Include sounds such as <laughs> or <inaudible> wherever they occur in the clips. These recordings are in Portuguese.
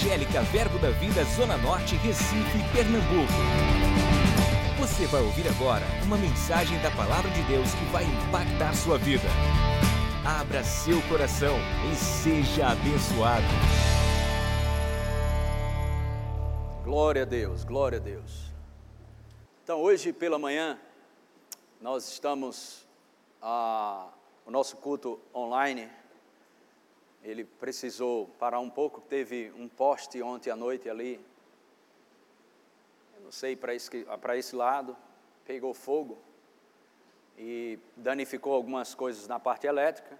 Evangélica Verbo da Vida Zona Norte, Recife, Pernambuco. Você vai ouvir agora uma mensagem da Palavra de Deus que vai impactar sua vida. Abra seu coração e seja abençoado. Glória a Deus, glória a Deus. Então, hoje pela manhã, nós estamos, ah, o nosso culto online ele precisou parar um pouco, teve um poste ontem à noite ali, não sei para esse, para esse lado, pegou fogo e danificou algumas coisas na parte elétrica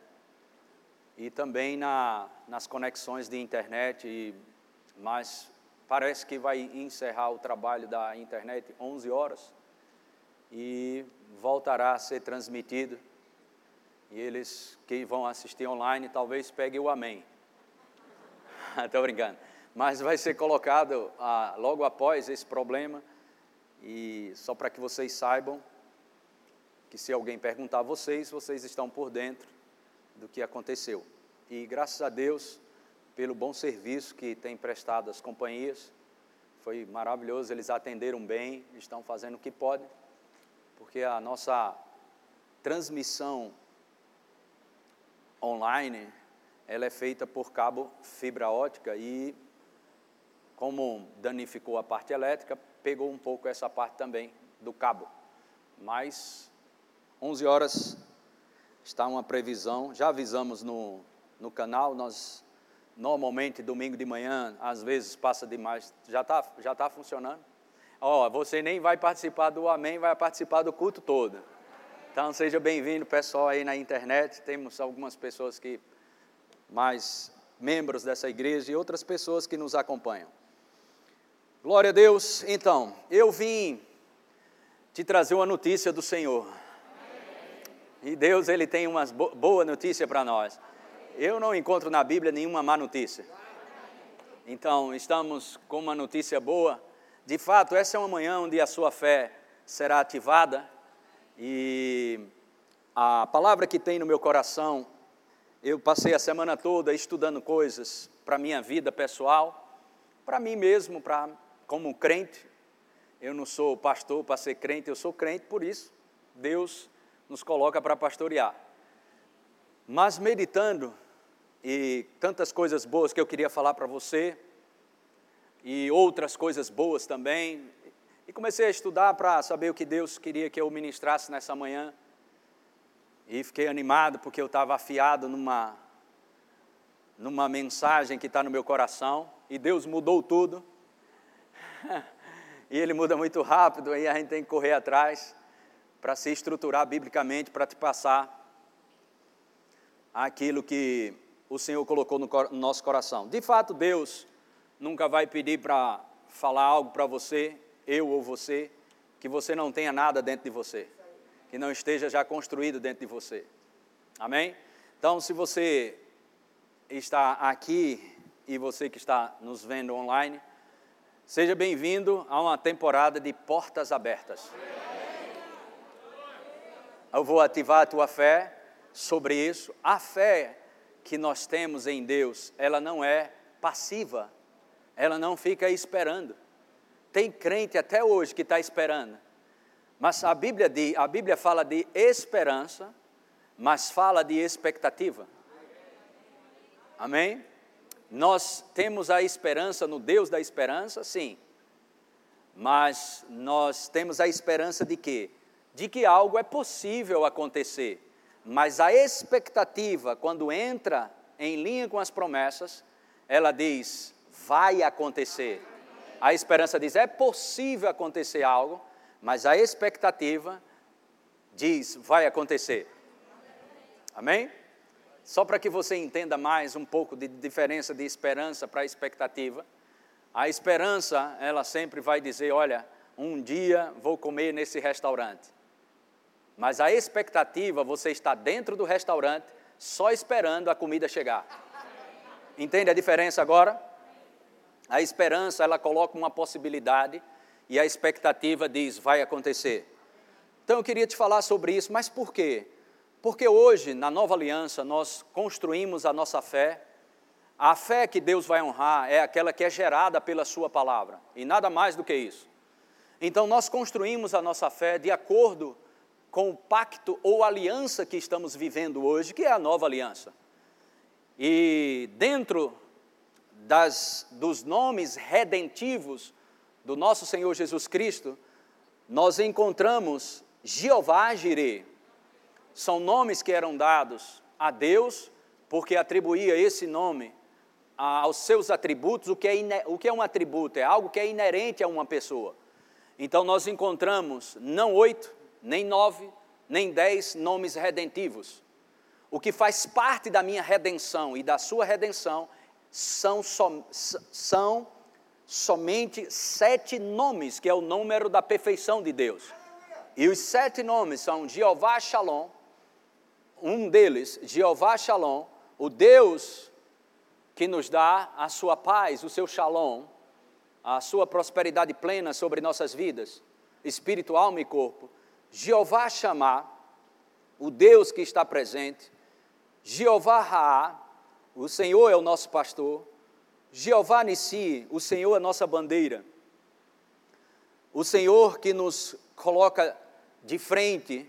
e também na, nas conexões de internet, e, mas parece que vai encerrar o trabalho da internet 11 horas e voltará a ser transmitido e eles que vão assistir online talvez peguem o amém. <laughs> Estou brincando. Mas vai ser colocado ah, logo após esse problema. E só para que vocês saibam que se alguém perguntar a vocês, vocês estão por dentro do que aconteceu. E graças a Deus pelo bom serviço que tem prestado às companhias. Foi maravilhoso, eles atenderam bem, estão fazendo o que podem, porque a nossa transmissão online, ela é feita por cabo fibra ótica e, como danificou a parte elétrica, pegou um pouco essa parte também do cabo. Mas, 11 horas está uma previsão, já avisamos no, no canal, nós normalmente domingo de manhã, às vezes passa demais, já está já tá funcionando. Ó, oh, você nem vai participar do Amém, vai participar do culto todo. Então seja bem-vindo, pessoal, aí na internet. Temos algumas pessoas que mais membros dessa igreja e outras pessoas que nos acompanham. Glória a Deus. Então, eu vim te trazer uma notícia do Senhor. E Deus, ele tem uma boa notícia para nós. Eu não encontro na Bíblia nenhuma má notícia. Então, estamos com uma notícia boa. De fato, essa é uma manhã onde a sua fé será ativada e a palavra que tem no meu coração, eu passei a semana toda estudando coisas para minha vida pessoal, para mim mesmo, para como crente. Eu não sou pastor para ser crente, eu sou crente, por isso Deus nos coloca para pastorear. Mas meditando, e tantas coisas boas que eu queria falar para você, e outras coisas boas também, e comecei a estudar para saber o que Deus queria que eu ministrasse nessa manhã. E fiquei animado porque eu estava afiado numa, numa mensagem que está no meu coração. E Deus mudou tudo. <laughs> e Ele muda muito rápido, aí a gente tem que correr atrás para se estruturar biblicamente, para te passar aquilo que o Senhor colocou no, no nosso coração. De fato, Deus nunca vai pedir para falar algo para você eu ou você, que você não tenha nada dentro de você, que não esteja já construído dentro de você. Amém? Então, se você está aqui e você que está nos vendo online, seja bem-vindo a uma temporada de portas abertas. Eu vou ativar a tua fé sobre isso. A fé que nós temos em Deus, ela não é passiva, ela não fica esperando. Tem crente até hoje que está esperando. Mas a Bíblia, diz, a Bíblia fala de esperança, mas fala de expectativa. Amém? Nós temos a esperança no Deus da esperança, sim. Mas nós temos a esperança de quê? De que algo é possível acontecer. Mas a expectativa, quando entra em linha com as promessas, ela diz: vai acontecer. A esperança diz: é possível acontecer algo, mas a expectativa diz: vai acontecer. Amém? Só para que você entenda mais um pouco de diferença de esperança para expectativa. A esperança, ela sempre vai dizer: olha, um dia vou comer nesse restaurante. Mas a expectativa, você está dentro do restaurante, só esperando a comida chegar. Entende a diferença agora? A esperança, ela coloca uma possibilidade e a expectativa diz, vai acontecer. Então eu queria te falar sobre isso, mas por quê? Porque hoje, na nova aliança, nós construímos a nossa fé A fé que Deus vai honrar é aquela que é gerada pela Sua palavra, e nada mais do que isso. Então, nós construímos a nossa fé de acordo com o pacto ou aliança que estamos vivendo hoje, que é a nova aliança. E dentro das, dos nomes redentivos do nosso Senhor Jesus Cristo, nós encontramos Jeová Jireh. São nomes que eram dados a Deus, porque atribuía esse nome aos seus atributos. O que, é, o que é um atributo? É algo que é inerente a uma pessoa. Então nós encontramos não oito, nem nove, nem dez nomes redentivos. O que faz parte da minha redenção e da sua redenção são, som, são somente sete nomes, que é o número da perfeição de Deus. E os sete nomes são Jeová Shalom, um deles, Jeová Shalom, o Deus que nos dá a sua paz, o seu Shalom, a sua prosperidade plena sobre nossas vidas, espírito, alma e corpo. Jeová chamar, o Deus que está presente. Jeová Raá, o Senhor é o nosso pastor. Jeová Nissi, o Senhor é nossa bandeira. O Senhor que nos coloca de frente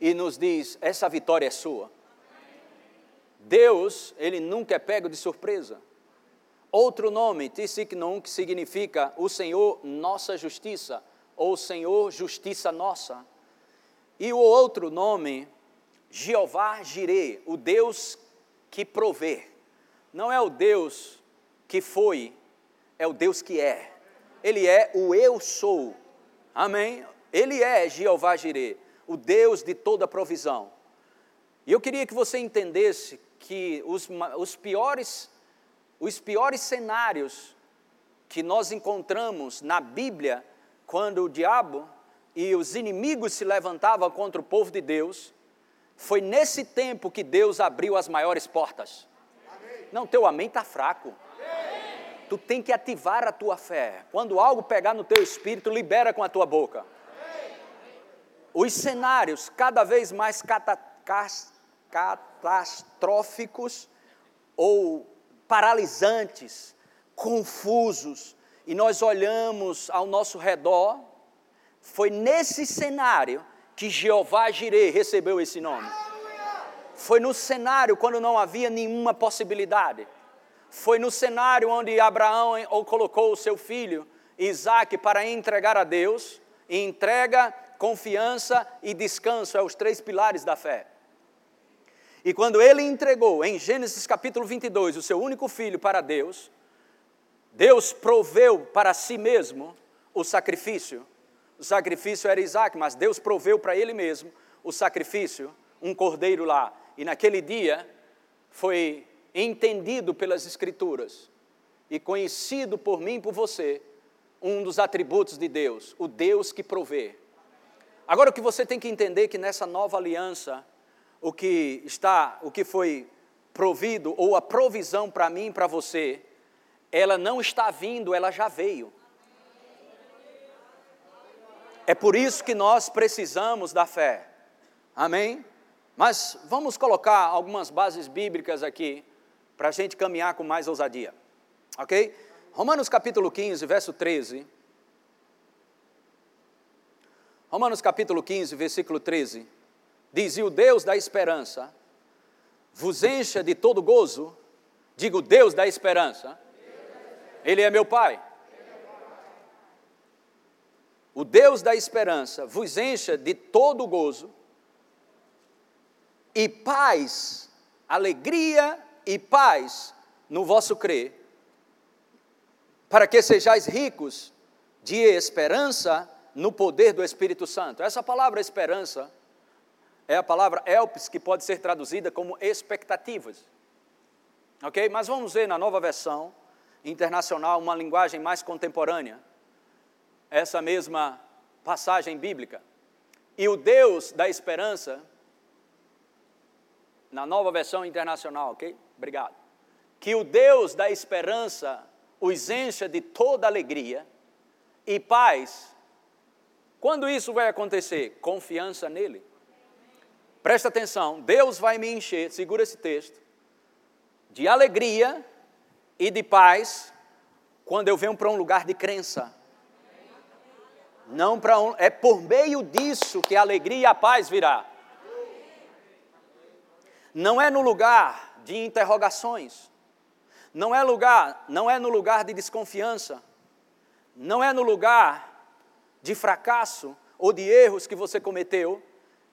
e nos diz: essa vitória é sua. Deus, ele nunca é pego de surpresa. Outro nome, Tissiknum, que significa o Senhor nossa justiça, ou Senhor justiça nossa. E o outro nome, Jeová Jireh, o Deus que provê. Não é o Deus que foi, é o Deus que é. Ele é o eu sou. Amém? Ele é Jeová Jireh, o Deus de toda provisão. E eu queria que você entendesse que os, os piores os piores cenários que nós encontramos na Bíblia, quando o diabo e os inimigos se levantavam contra o povo de Deus, foi nesse tempo que Deus abriu as maiores portas. Amém. Não, teu amém está fraco. Amém. Tu tem que ativar a tua fé. Quando algo pegar no teu espírito, libera com a tua boca. Amém. Os cenários cada vez mais cata catastróficos ou paralisantes, confusos, e nós olhamos ao nosso redor, foi nesse cenário que Jeová Jireh recebeu esse nome. Foi no cenário quando não havia nenhuma possibilidade. Foi no cenário onde Abraão colocou o seu filho Isaac para entregar a Deus, entrega, confiança e descanso, é os três pilares da fé. E quando ele entregou, em Gênesis capítulo 22, o seu único filho para Deus, Deus proveu para si mesmo o sacrifício. O sacrifício era Isaac, mas Deus proveu para ele mesmo o sacrifício, um cordeiro lá. E naquele dia foi entendido pelas Escrituras e conhecido por mim e por você um dos atributos de Deus, o Deus que provê. Agora o que você tem que entender é que nessa nova aliança, o que está, o que foi provido ou a provisão para mim e para você, ela não está vindo, ela já veio. É por isso que nós precisamos da fé. Amém? Mas vamos colocar algumas bases bíblicas aqui para a gente caminhar com mais ousadia. Ok? Romanos capítulo 15, verso 13. Romanos capítulo 15, versículo 13 diz: E o Deus da esperança vos encha de todo gozo. Digo, Deus da esperança. Ele é meu Pai. O Deus da esperança vos encha de todo gozo e paz, alegria e paz no vosso crer, para que sejais ricos de esperança no poder do Espírito Santo. Essa palavra esperança é a palavra elpis, que pode ser traduzida como expectativas. Ok? Mas vamos ver na nova versão internacional, uma linguagem mais contemporânea, essa mesma passagem bíblica. E o Deus da esperança, na nova versão internacional, ok? Obrigado. Que o Deus da esperança os encha de toda alegria e paz. Quando isso vai acontecer? Confiança nele. Presta atenção, Deus vai me encher, segura esse texto, de alegria e de paz quando eu venho para um lugar de crença. Não para um, é por meio disso que a alegria e a paz virá. Não é no lugar de interrogações. Não é lugar, não é no lugar de desconfiança. Não é no lugar de fracasso ou de erros que você cometeu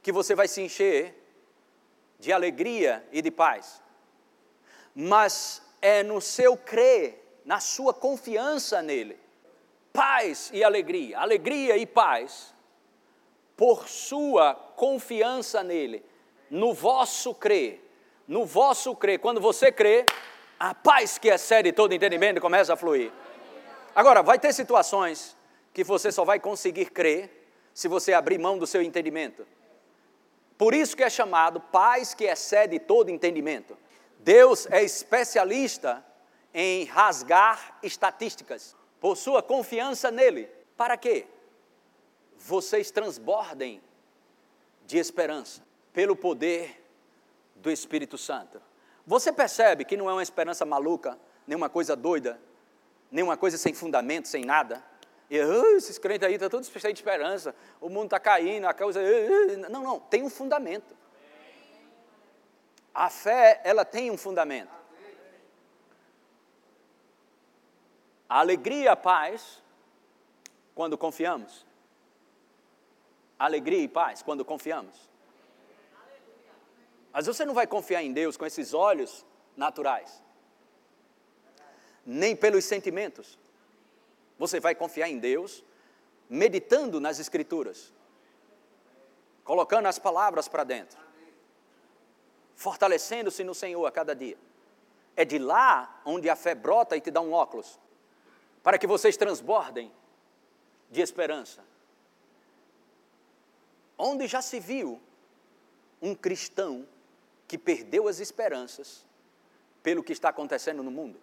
que você vai se encher de alegria e de paz. Mas é no seu crer, na sua confiança nele. Paz e alegria, alegria e paz, por sua confiança nele, no vosso crer, no vosso crer. Quando você crê, a paz que excede todo entendimento começa a fluir. Agora, vai ter situações que você só vai conseguir crer se você abrir mão do seu entendimento. Por isso que é chamado paz que excede todo entendimento. Deus é especialista em rasgar estatísticas por sua confiança nele. Para quê? Vocês transbordem de esperança pelo poder do Espírito Santo. Você percebe que não é uma esperança maluca, nem uma coisa doida, nem uma coisa sem fundamento, sem nada. E uh, esses crentes aí estão tá todos cheios de esperança, o mundo está caindo, a causa. Uh. Não, não, tem um fundamento. A fé, ela tem um fundamento. A alegria a paz, quando confiamos. Alegria e paz, quando confiamos. Mas você não vai confiar em Deus com esses olhos naturais nem pelos sentimentos. Você vai confiar em Deus meditando nas Escrituras, colocando as palavras para dentro, fortalecendo-se no Senhor a cada dia. É de lá onde a fé brota e te dá um óculos, para que vocês transbordem de esperança. Onde já se viu um cristão que perdeu as esperanças pelo que está acontecendo no mundo?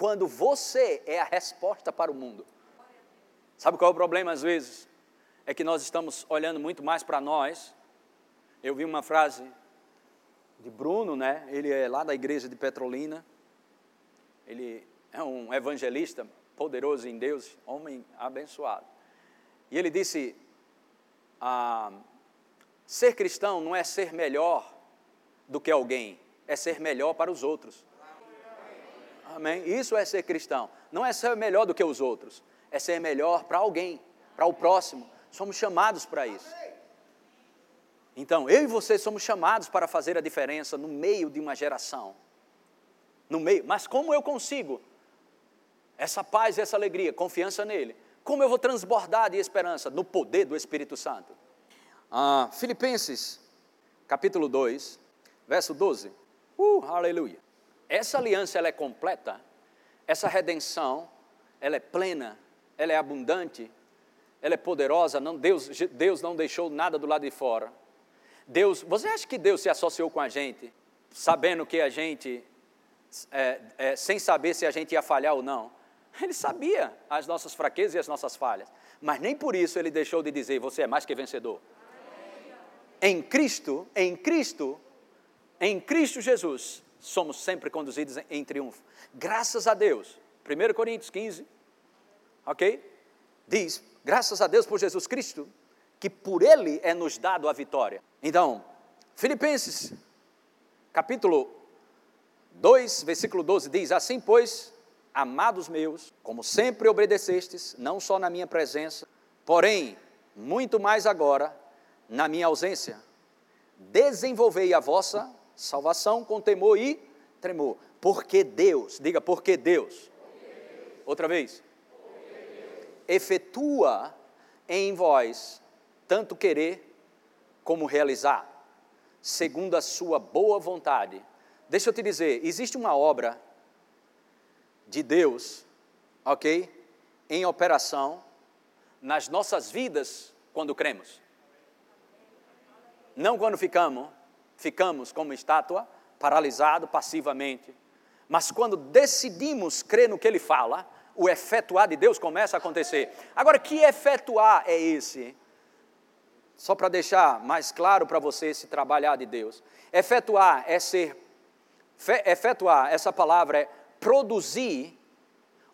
quando você é a resposta para o mundo. Sabe qual é o problema às vezes? É que nós estamos olhando muito mais para nós. Eu vi uma frase de Bruno, né? Ele é lá da igreja de Petrolina. Ele é um evangelista poderoso em Deus, homem abençoado. E ele disse: ah, ser cristão não é ser melhor do que alguém, é ser melhor para os outros. Amém? Isso é ser cristão. Não é ser melhor do que os outros, é ser melhor para alguém, para o próximo. Somos chamados para isso. Então, eu e você somos chamados para fazer a diferença no meio de uma geração. No meio, mas como eu consigo essa paz e essa alegria, confiança nele? Como eu vou transbordar de esperança no poder do Espírito Santo? Ah, Filipenses, capítulo 2, verso 12. Uh, aleluia. Essa aliança ela é completa, essa redenção, ela é plena, ela é abundante, ela é poderosa, não, Deus, Deus não deixou nada do lado de fora. Deus, você acha que Deus se associou com a gente, sabendo que a gente, é, é, sem saber se a gente ia falhar ou não? <laughs> Ele sabia as nossas fraquezas e as nossas falhas, mas nem por isso ele deixou de dizer: você é mais que vencedor. Em Cristo, em Cristo, em Cristo Jesus, somos sempre conduzidos em triunfo. Graças a Deus. 1 Coríntios 15, ok? Diz, graças a Deus por Jesus Cristo, que por Ele é nos dado a vitória. Então, Filipenses, capítulo 2, versículo 12, diz: Assim, pois, amados meus, como sempre obedecestes, não só na minha presença, porém, muito mais agora, na minha ausência, desenvolvei a vossa Salvação com temor e tremor. Porque Deus, diga porque Deus. Outra vez. Efetua em vós tanto querer como realizar, segundo a sua boa vontade. Deixa eu te dizer, existe uma obra de Deus, ok? Em operação nas nossas vidas quando cremos. Não quando ficamos ficamos como estátua, paralisado passivamente. Mas quando decidimos crer no que ele fala, o efetuar de Deus começa a acontecer. Agora, que efetuar é esse? Só para deixar mais claro para você esse trabalhar de Deus. Efetuar é ser Efetuar, essa palavra é produzir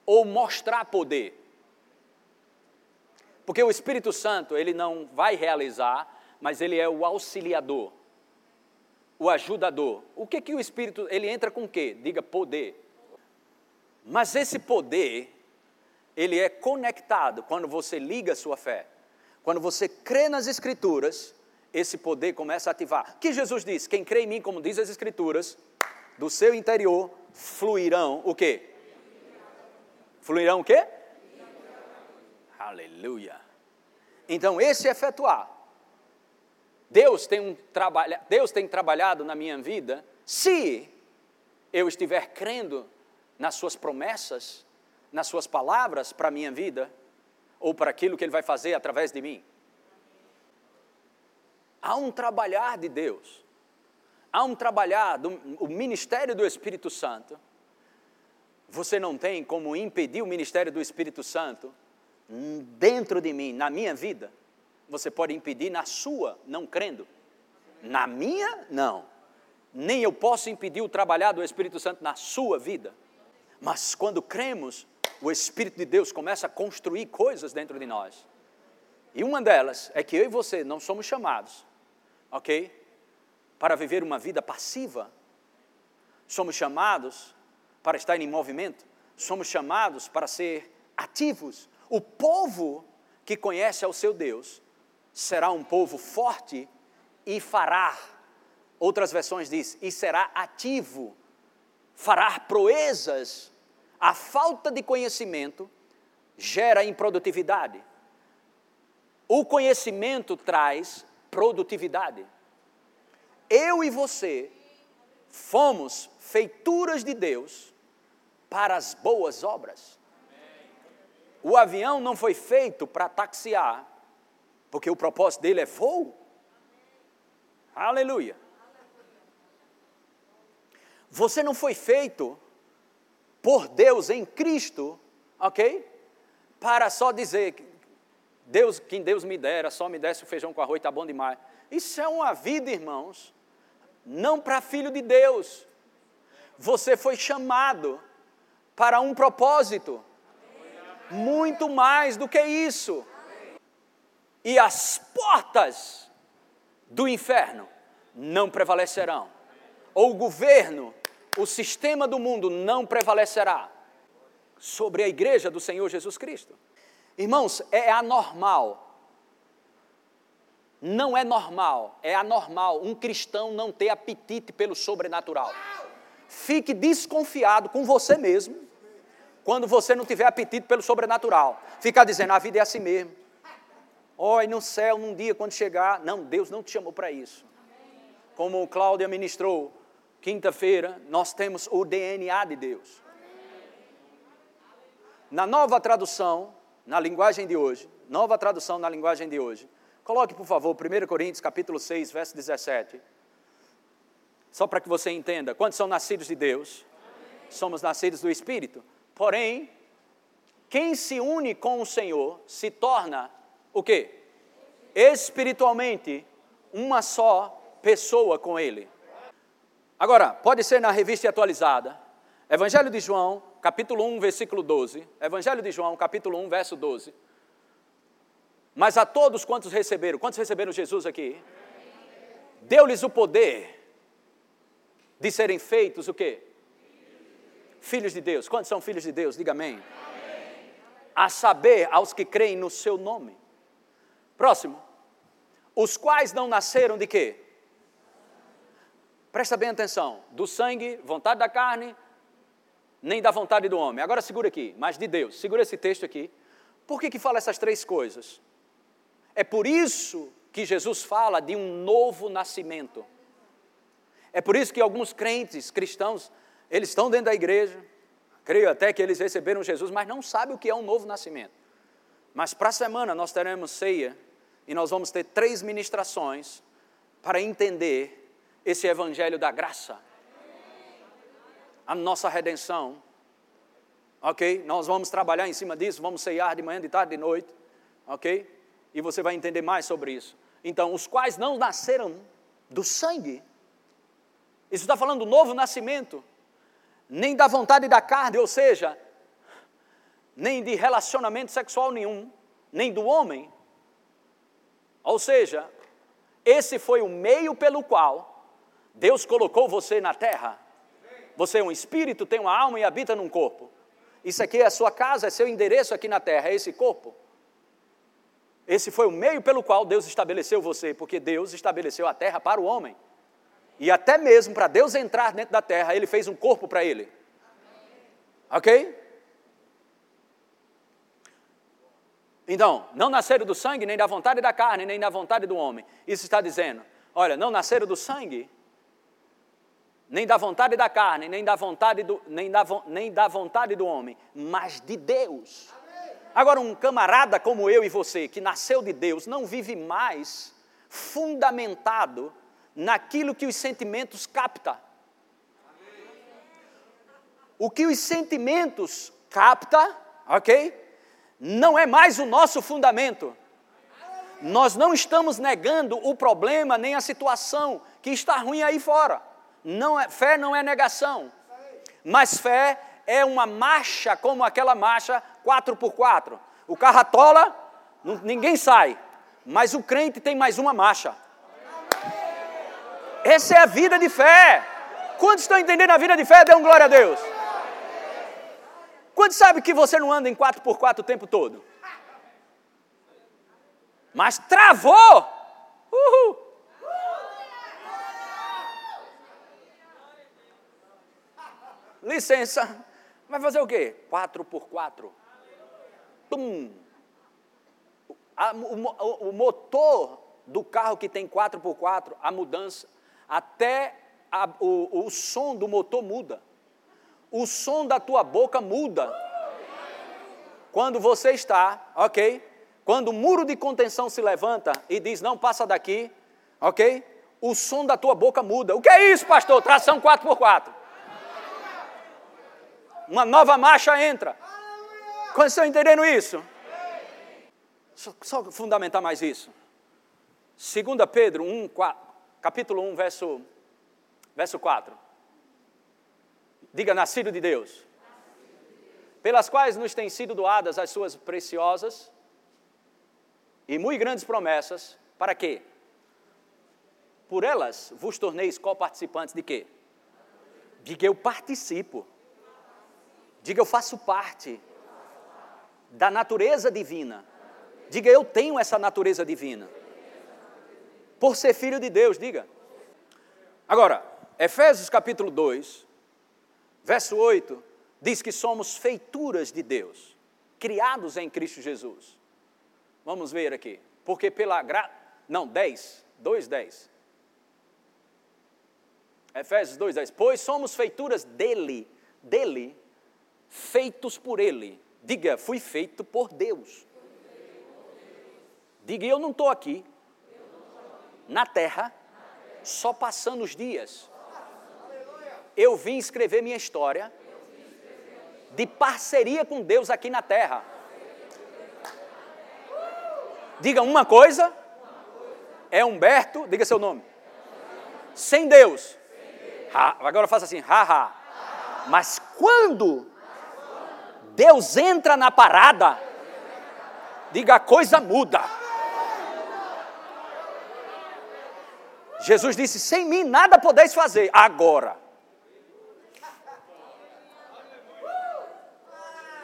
ou mostrar poder. Porque o Espírito Santo, ele não vai realizar, mas ele é o auxiliador, o ajudador. O que que o Espírito, ele entra com o quê? Diga poder. Mas esse poder, ele é conectado quando você liga a sua fé. Quando você crê nas Escrituras, esse poder começa a ativar. Que Jesus diz: Quem crê em mim, como diz as Escrituras, do seu interior fluirão o quê? Fluirão o quê? Aleluia. Então, esse efetuar. Deus tem, um Deus tem trabalhado na minha vida se eu estiver crendo nas suas promessas, nas suas palavras para a minha vida, ou para aquilo que Ele vai fazer através de mim. Há um trabalhar de Deus, há um trabalhar, do, o ministério do Espírito Santo. Você não tem como impedir o ministério do Espírito Santo dentro de mim, na minha vida. Você pode impedir na sua, não crendo. Na minha, não. Nem eu posso impedir o trabalhar do Espírito Santo na sua vida. Mas quando cremos, o Espírito de Deus começa a construir coisas dentro de nós. E uma delas é que eu e você não somos chamados, ok? Para viver uma vida passiva. Somos chamados para estar em movimento. Somos chamados para ser ativos. O povo que conhece ao seu Deus será um povo forte e fará. Outras versões diz, e será ativo fará proezas, a falta de conhecimento gera improdutividade. O conhecimento traz produtividade. Eu e você fomos feituras de Deus para as boas obras. O avião não foi feito para taxiar, porque o propósito dele é voo. Aleluia. Você não foi feito por Deus em Cristo, ok? Para só dizer que Deus, quem Deus me dera, só me desse o feijão com arroz, está bom demais. Isso é uma vida, irmãos, não para filho de Deus. Você foi chamado para um propósito, muito mais do que isso. E as portas do inferno não prevalecerão ou o governo, o sistema do mundo não prevalecerá sobre a igreja do Senhor Jesus Cristo. Irmãos, é anormal. Não é normal, é anormal um cristão não ter apetite pelo sobrenatural. Fique desconfiado com você mesmo quando você não tiver apetite pelo sobrenatural. Ficar dizendo, a vida é assim mesmo. Oi, no céu, num dia, quando chegar. Não, Deus não te chamou para isso. Como Cláudia ministrou, Quinta-feira, nós temos o DNA de Deus. Na nova tradução, na linguagem de hoje, nova tradução na linguagem de hoje, coloque, por favor, 1 Coríntios, capítulo 6, verso 17. Só para que você entenda, quantos são nascidos de Deus? Somos nascidos do Espírito. Porém, quem se une com o Senhor se torna o quê? Espiritualmente uma só pessoa com Ele. Agora, pode ser na revista atualizada. Evangelho de João, capítulo 1, versículo 12. Evangelho de João, capítulo 1, verso 12. Mas a todos quantos receberam, quantos receberam Jesus aqui? Deu-lhes o poder de serem feitos o quê? Filhos de Deus. Quantos são filhos de Deus? Diga amém. A saber, aos que creem no seu nome. Próximo. Os quais não nasceram de quê? Presta bem atenção: do sangue, vontade da carne, nem da vontade do homem. Agora segura aqui, mas de Deus. Segura esse texto aqui. Por que, que fala essas três coisas? É por isso que Jesus fala de um novo nascimento. É por isso que alguns crentes cristãos, eles estão dentro da igreja, creio até que eles receberam Jesus, mas não sabem o que é um novo nascimento. Mas para a semana nós teremos ceia e nós vamos ter três ministrações para entender esse evangelho da graça, a nossa redenção. Ok? Nós vamos trabalhar em cima disso, vamos ceiar de manhã, de tarde, de noite. Ok? E você vai entender mais sobre isso. Então, os quais não nasceram do sangue, Isso está falando do novo nascimento. Nem da vontade da carne, ou seja, nem de relacionamento sexual nenhum, nem do homem. Ou seja, esse foi o meio pelo qual Deus colocou você na terra. Você é um espírito, tem uma alma e habita num corpo. Isso aqui é a sua casa, é seu endereço aqui na terra, é esse corpo. Esse foi o meio pelo qual Deus estabeleceu você, porque Deus estabeleceu a terra para o homem. E até mesmo para Deus entrar dentro da terra, ele fez um corpo para ele. Ok? Então, não nasceram do sangue, nem da vontade da carne, nem da vontade do homem. Isso está dizendo: olha, não nasceram do sangue, nem da vontade da carne, nem da vontade do, nem da, nem da vontade do homem, mas de Deus. Agora, um camarada como eu e você, que nasceu de Deus, não vive mais fundamentado naquilo que os sentimentos captam. O que os sentimentos capta, ok? Não é mais o nosso fundamento. Nós não estamos negando o problema nem a situação que está ruim aí fora. Não é, fé não é negação. Mas fé é uma marcha como aquela marcha 4x4. O carro atola, ninguém sai. Mas o crente tem mais uma marcha. Essa é a vida de fé. Quantos estão entendendo a vida de fé? Dê um glória a Deus. Quantos sabe que você não anda em 4x4 o tempo todo? Mas travou! Uhul! Licença, vai fazer o quê? 4x4. Tum! A, o, o, motor do carro que tem 4x4, a mudança, até a, o, o som do motor muda o som da tua boca muda. Quando você está, ok? Quando o muro de contenção se levanta e diz não passa daqui, ok? O som da tua boca muda. O que é isso, pastor? Tração 4x4. Uma nova marcha entra. Quando estão entendendo isso? Só, só fundamentar mais isso. 2 Pedro 1, 4, capítulo 1, verso, verso 4. Diga, nascido de Deus. Pelas quais nos têm sido doadas as suas preciosas e muito grandes promessas, para quê? Por elas vos torneis co-participantes de quê? Diga, eu participo. Diga, eu faço parte da natureza divina. Diga, eu tenho essa natureza divina. Por ser filho de Deus, diga. Agora, Efésios capítulo 2, Verso 8 diz que somos feituras de Deus, criados em Cristo Jesus. Vamos ver aqui. Porque pela graça. Não, 10. 2, 10. Efésios 2, 10. Pois somos feituras dele, dele, feitos por ele. Diga, fui feito por Deus. Diga, eu não estou aqui, na terra, só passando os dias eu vim escrever minha história de parceria com Deus aqui na terra. Diga uma coisa, é Humberto, diga seu nome. Sem Deus. Ha, agora faça assim, haha. Mas quando Deus entra na parada, diga a coisa muda. Jesus disse: sem mim nada podeis fazer. Agora.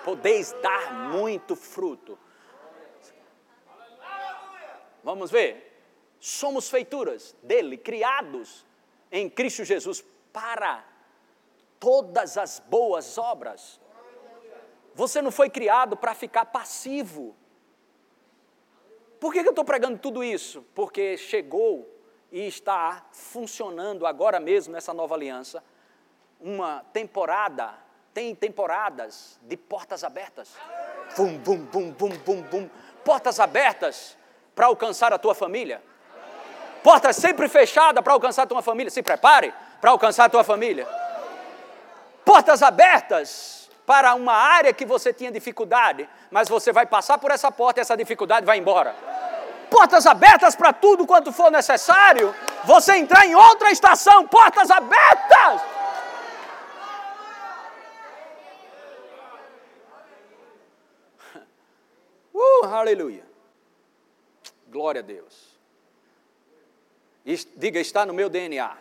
podeis dar muito fruto. Vamos ver? Somos feituras dele, criados em Cristo Jesus para todas as boas obras. Você não foi criado para ficar passivo. Por que eu estou pregando tudo isso? Porque chegou e está funcionando agora mesmo nessa nova aliança uma temporada tem temporadas de portas abertas. Bum, bum, bum, bum, bum, bum. Portas abertas para alcançar a tua família. Portas sempre fechadas para alcançar a tua família. Se prepare para alcançar a tua família. Portas abertas para uma área que você tinha dificuldade, mas você vai passar por essa porta e essa dificuldade vai embora. Portas abertas para tudo quanto for necessário você entrar em outra estação, portas abertas. <laughs> Uh, aleluia. Glória a Deus. Diga, está no meu DNA.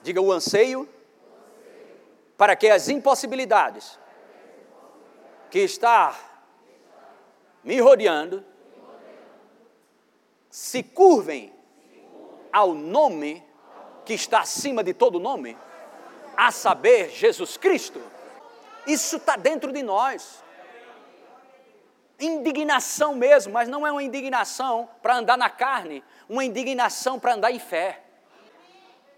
Diga o anseio para que as impossibilidades que está me rodeando se curvem ao nome que está acima de todo nome, a saber, Jesus Cristo. Isso está dentro de nós. Indignação mesmo, mas não é uma indignação para andar na carne, uma indignação para andar em fé.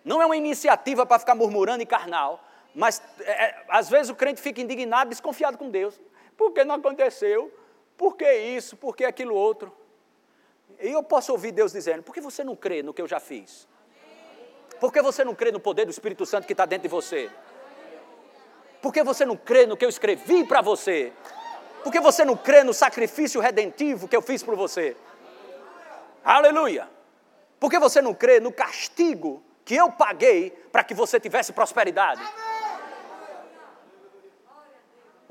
Não é uma iniciativa para ficar murmurando e carnal, mas é, é, às vezes o crente fica indignado, desconfiado com Deus. Por que não aconteceu? Por que isso? Por que aquilo outro? E eu posso ouvir Deus dizendo: por que você não crê no que eu já fiz? Por que você não crê no poder do Espírito Santo que está dentro de você? Por que você não crê no que eu escrevi para você? Por que você não crê no sacrifício redentivo que eu fiz por você? Aleluia! Por que você não crê no castigo que eu paguei para que você tivesse prosperidade?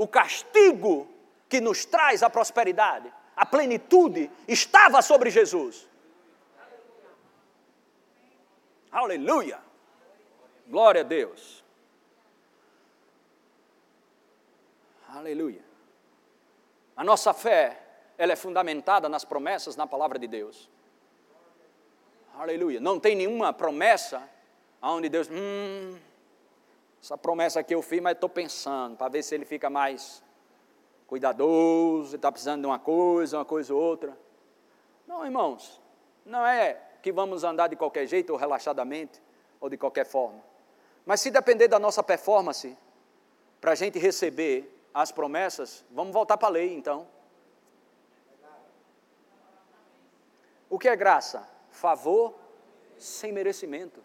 O castigo que nos traz a prosperidade a plenitude estava sobre Jesus. Aleluia! Glória a Deus. Aleluia. A nossa fé, ela é fundamentada nas promessas, na palavra de Deus. Aleluia. Não tem nenhuma promessa onde Deus, hum, essa promessa aqui eu fiz, mas estou pensando, para ver se ele fica mais cuidadoso, está precisando de uma coisa, uma coisa ou outra. Não, irmãos, não é que vamos andar de qualquer jeito ou relaxadamente ou de qualquer forma. Mas se depender da nossa performance para a gente receber as promessas, vamos voltar para a lei então. O que é graça? Favor sem merecimento.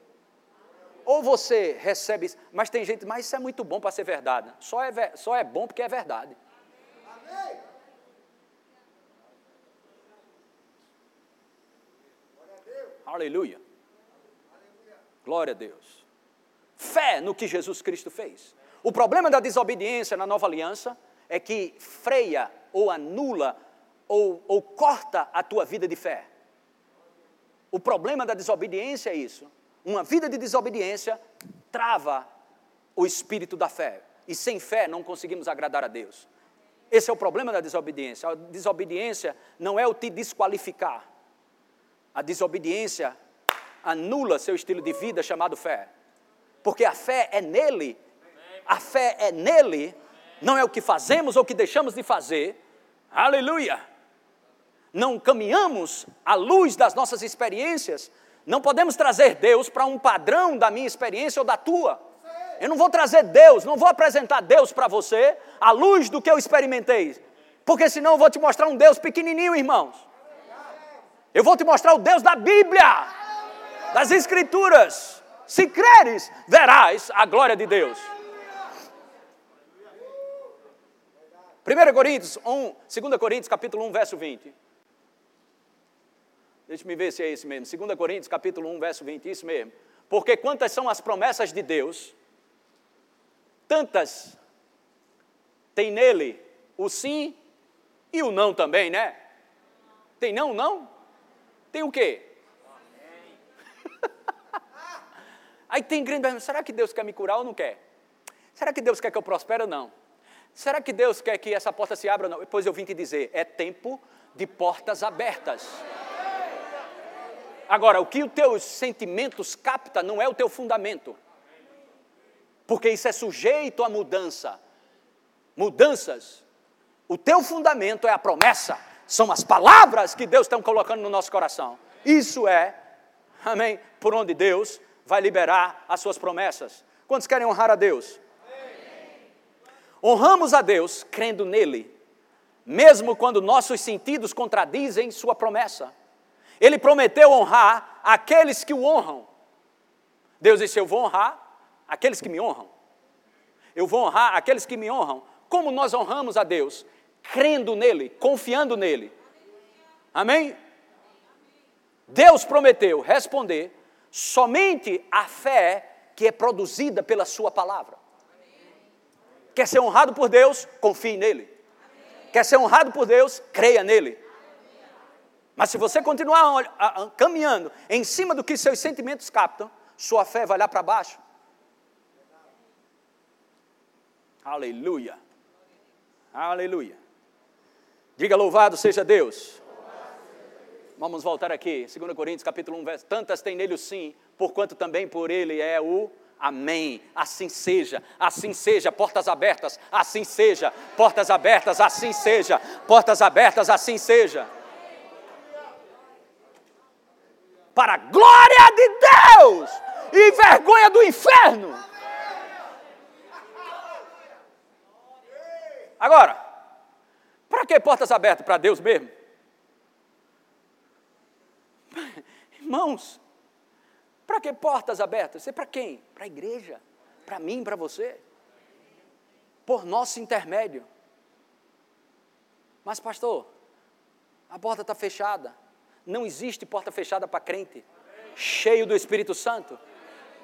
Ou você recebe, mas tem gente, mas isso é muito bom para ser verdade. Só é, só é bom porque é verdade. Aleluia. Glória a Deus. Fé no que Jesus Cristo fez. O problema da desobediência na nova aliança é que freia ou anula ou, ou corta a tua vida de fé. O problema da desobediência é isso. Uma vida de desobediência trava o espírito da fé. E sem fé não conseguimos agradar a Deus. Esse é o problema da desobediência. A desobediência não é o te desqualificar. A desobediência anula seu estilo de vida chamado fé. Porque a fé é nele. A fé é nele, não é o que fazemos ou o que deixamos de fazer. Aleluia! Não caminhamos à luz das nossas experiências. Não podemos trazer Deus para um padrão da minha experiência ou da tua. Eu não vou trazer Deus, não vou apresentar Deus para você à luz do que eu experimentei. Porque senão eu vou te mostrar um Deus pequenininho, irmãos. Eu vou te mostrar o Deus da Bíblia, das Escrituras. Se creres, verás a glória de Deus. 1 Coríntios 1, 2 Coríntios capítulo 1, verso 20. Deixa-me ver se é esse mesmo. 2 Coríntios capítulo 1, verso 20, isso mesmo. Porque quantas são as promessas de Deus, tantas tem nele o sim e o não também, né? Tem não, não? Tem o quê? <laughs> Aí tem grande será que Deus quer me curar ou não quer? Será que Deus quer que eu prospere ou não? Será que Deus quer que essa porta se abra ou não? Depois eu vim te dizer, é tempo de portas abertas. Agora, o que os teus sentimentos capta não é o teu fundamento porque isso é sujeito a mudança. Mudanças. O teu fundamento é a promessa, são as palavras que Deus está colocando no nosso coração. Isso é, amém, por onde Deus vai liberar as suas promessas. Quantos querem honrar a Deus? Honramos a Deus crendo nele, mesmo quando nossos sentidos contradizem sua promessa. Ele prometeu honrar aqueles que o honram. Deus disse: Eu vou honrar aqueles que me honram. Eu vou honrar aqueles que me honram. Como nós honramos a Deus? Crendo nele, confiando nele. Amém? Deus prometeu responder somente a fé que é produzida pela Sua palavra. Quer ser honrado por Deus? Confie nele. Quer ser honrado por Deus? Creia nele. Mas se você continuar caminhando em cima do que seus sentimentos captam, sua fé vai lá para baixo. Aleluia. Aleluia. Diga louvado seja Deus. Vamos voltar aqui, 2 Coríntios capítulo 1, verso. Tantas tem nele o sim, porquanto também por ele é o amém. Assim seja, assim seja, portas abertas, assim seja, portas abertas, assim seja, portas abertas, assim seja. Para a glória de Deus e vergonha do inferno. Agora, para que portas abertas? Para Deus mesmo? Irmãos, para que portas abertas? Isso é para quem? Para a igreja, para mim, para você. Por nosso intermédio. Mas, pastor, a porta está fechada. Não existe porta fechada para crente, cheio do Espírito Santo,